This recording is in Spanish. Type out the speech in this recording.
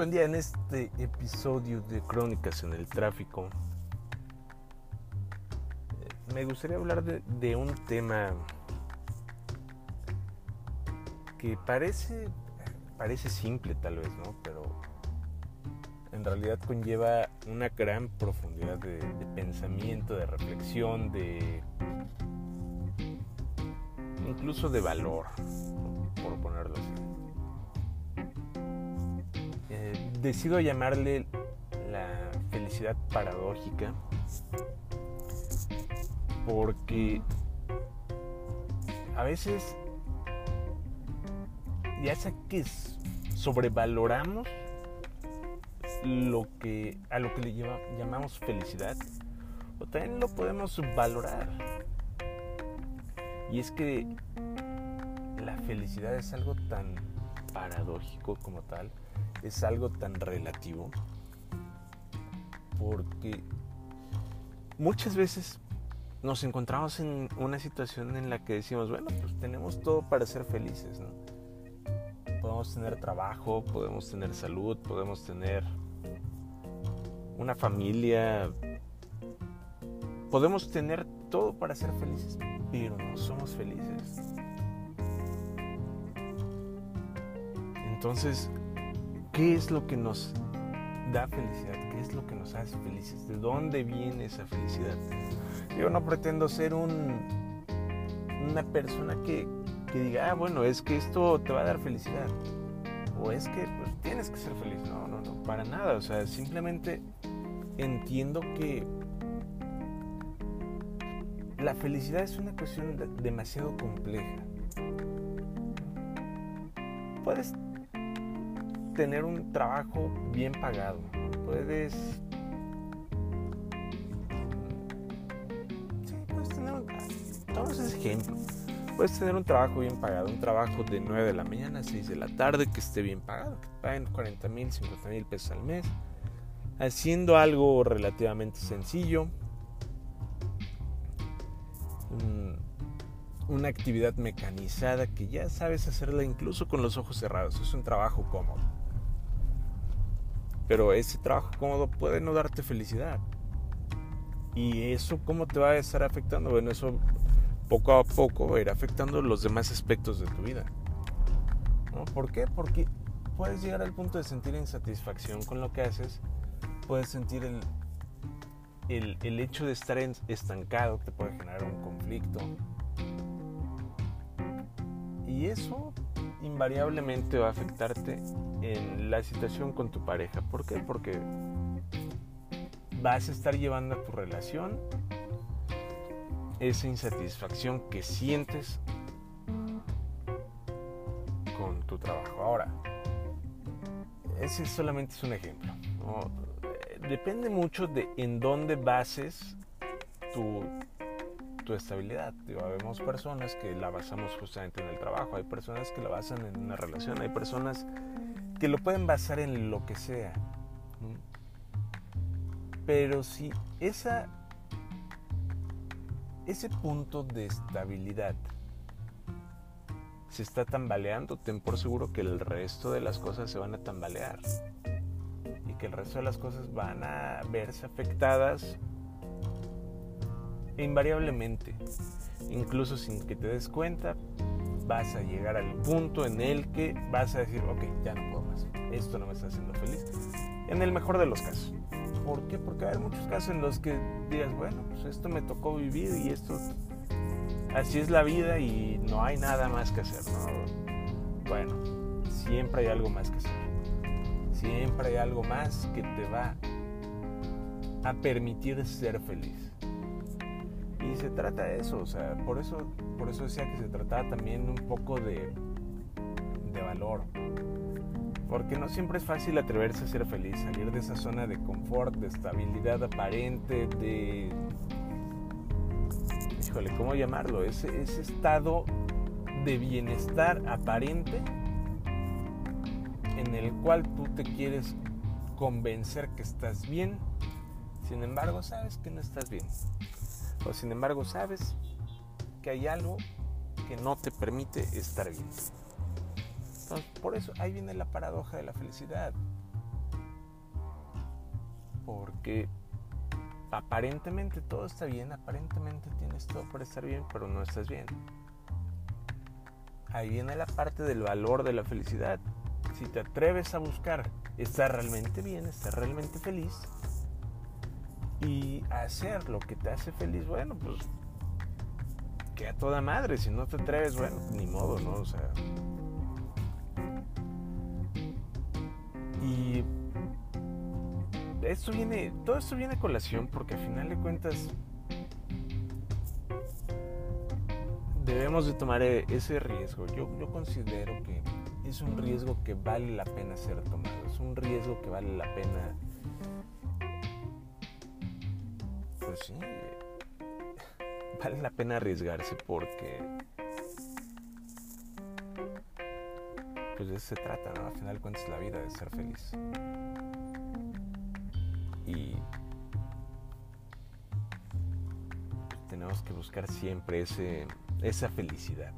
buen día en este episodio de Crónicas en el Tráfico. Eh, me gustaría hablar de, un tema que parece, parece simple tal vez, ¿no? Pero en realidad conlleva una gran profundidad de, de pensamiento, de reflexión, de incluso de valor, por ponerlo así. Decido llamarle la felicidad paradójica porque a veces ya sea que sobrevaloramos lo que a lo que le llamamos felicidad o también lo podemos subvalorar. Y es que la felicidad es algo tan paradójico como tal es algo tan relativo porque muchas veces nos encontramos en una situación en la que decimos, bueno, pues tenemos todo para ser felices. Podemos tener trabajo, podemos tener salud, podemos tener una familia, podemos tener todo para ser felices, pero no somos felices. Entonces, ¿Qué es lo que nos da felicidad? ¿Qué es lo que nos hace felices? ¿De dónde viene esa felicidad? Yo no pretendo ser un, una persona que, diga, ah, bueno, es que esto te va a dar felicidad. O es que pues, tienes que ser feliz. No, no, no, para nada. O sea, simplemente entiendo que la felicidad es una cuestión demasiado compleja. Puedes tener un trabajo bien pagado. Puedes... Tener un... Todos esos ejemplos. Puedes tener un trabajo bien pagado, un trabajo de 9 de la mañana a 6 de la tarde que esté bien pagado, que te paguen 40 mil, 50 mil pesos al mes, haciendo algo relativamente sencillo, una actividad mecanizada que ya sabes hacerla incluso con los ojos cerrados. Es un trabajo cómodo. Pero ese trabajo cómodo puede no darte felicidad. ¿Y eso cómo te va a estar afectando? Bueno, eso poco a poco va a ir afectando los demás aspectos de tu vida. ¿No? ¿Por qué? Porque puedes llegar al punto de sentir insatisfacción con lo que haces, puedes sentir el, el, el hecho de estar estancado, te puede generar un conflicto. Y eso invariablemente va a afectarte en la situación con tu pareja. ¿Por qué? Porque vas a estar llevando a tu relación esa insatisfacción que sientes con tu trabajo. Ahora, ese solamente es un ejemplo. Depende mucho de en dónde bases tu tu estabilidad. Digo, vemos personas que la basamos justamente en el trabajo, hay personas que la basan en una relación, hay personas que lo pueden basar en lo que sea. Pero si esa, ese punto de estabilidad se está tambaleando, ten por seguro que el resto de las cosas se van a tambalear. Y que el resto de las cosas van a verse afectadas invariablemente, incluso sin que te des cuenta, vas a llegar al punto en el que vas a decir, ok, ya no puedo más, esto no me está haciendo feliz. En el mejor de los casos. ¿Por qué? Porque hay muchos casos en los que digas, bueno, pues esto me tocó vivir y esto, así es la vida y no hay nada más que hacer, Bueno, siempre hay algo más que hacer. Siempre hay algo más que te va a permitir ser feliz. Y se trata de eso, o sea, por eso, por eso decía que se trataba también un poco de, de valor. Porque no siempre es fácil atreverse a ser feliz, salir de esa zona de confort, de estabilidad aparente, de... Híjole, ¿cómo llamarlo? Ese, ese estado de bienestar aparente en el cual tú te quieres convencer que estás bien, sin embargo sabes que no estás bien. O sin embargo sabes que hay algo que no te permite estar bien. Entonces, por eso ahí viene la paradoja de la felicidad. Porque aparentemente todo está bien, aparentemente tienes todo para estar bien, pero no estás bien. Ahí viene la parte del valor de la felicidad. Si te atreves a buscar estar realmente bien, estar realmente feliz y hacer lo que te hace feliz, bueno, pues que a toda madre. Si no te atreves, bueno, ni modo, ¿no? O sea. Y esto viene, todo esto viene a colación porque al final de cuentas debemos de tomar e, ese riesgo. Yo, yo considero que es un riesgo que vale la pena ser tomado, es un riesgo que vale la pena, pues vale la pena arriesgarse porque pues de eso se trata, ¿no? Al final de cuentas la vida de ser feliz y tenemos que buscar siempre ese, esa felicidad.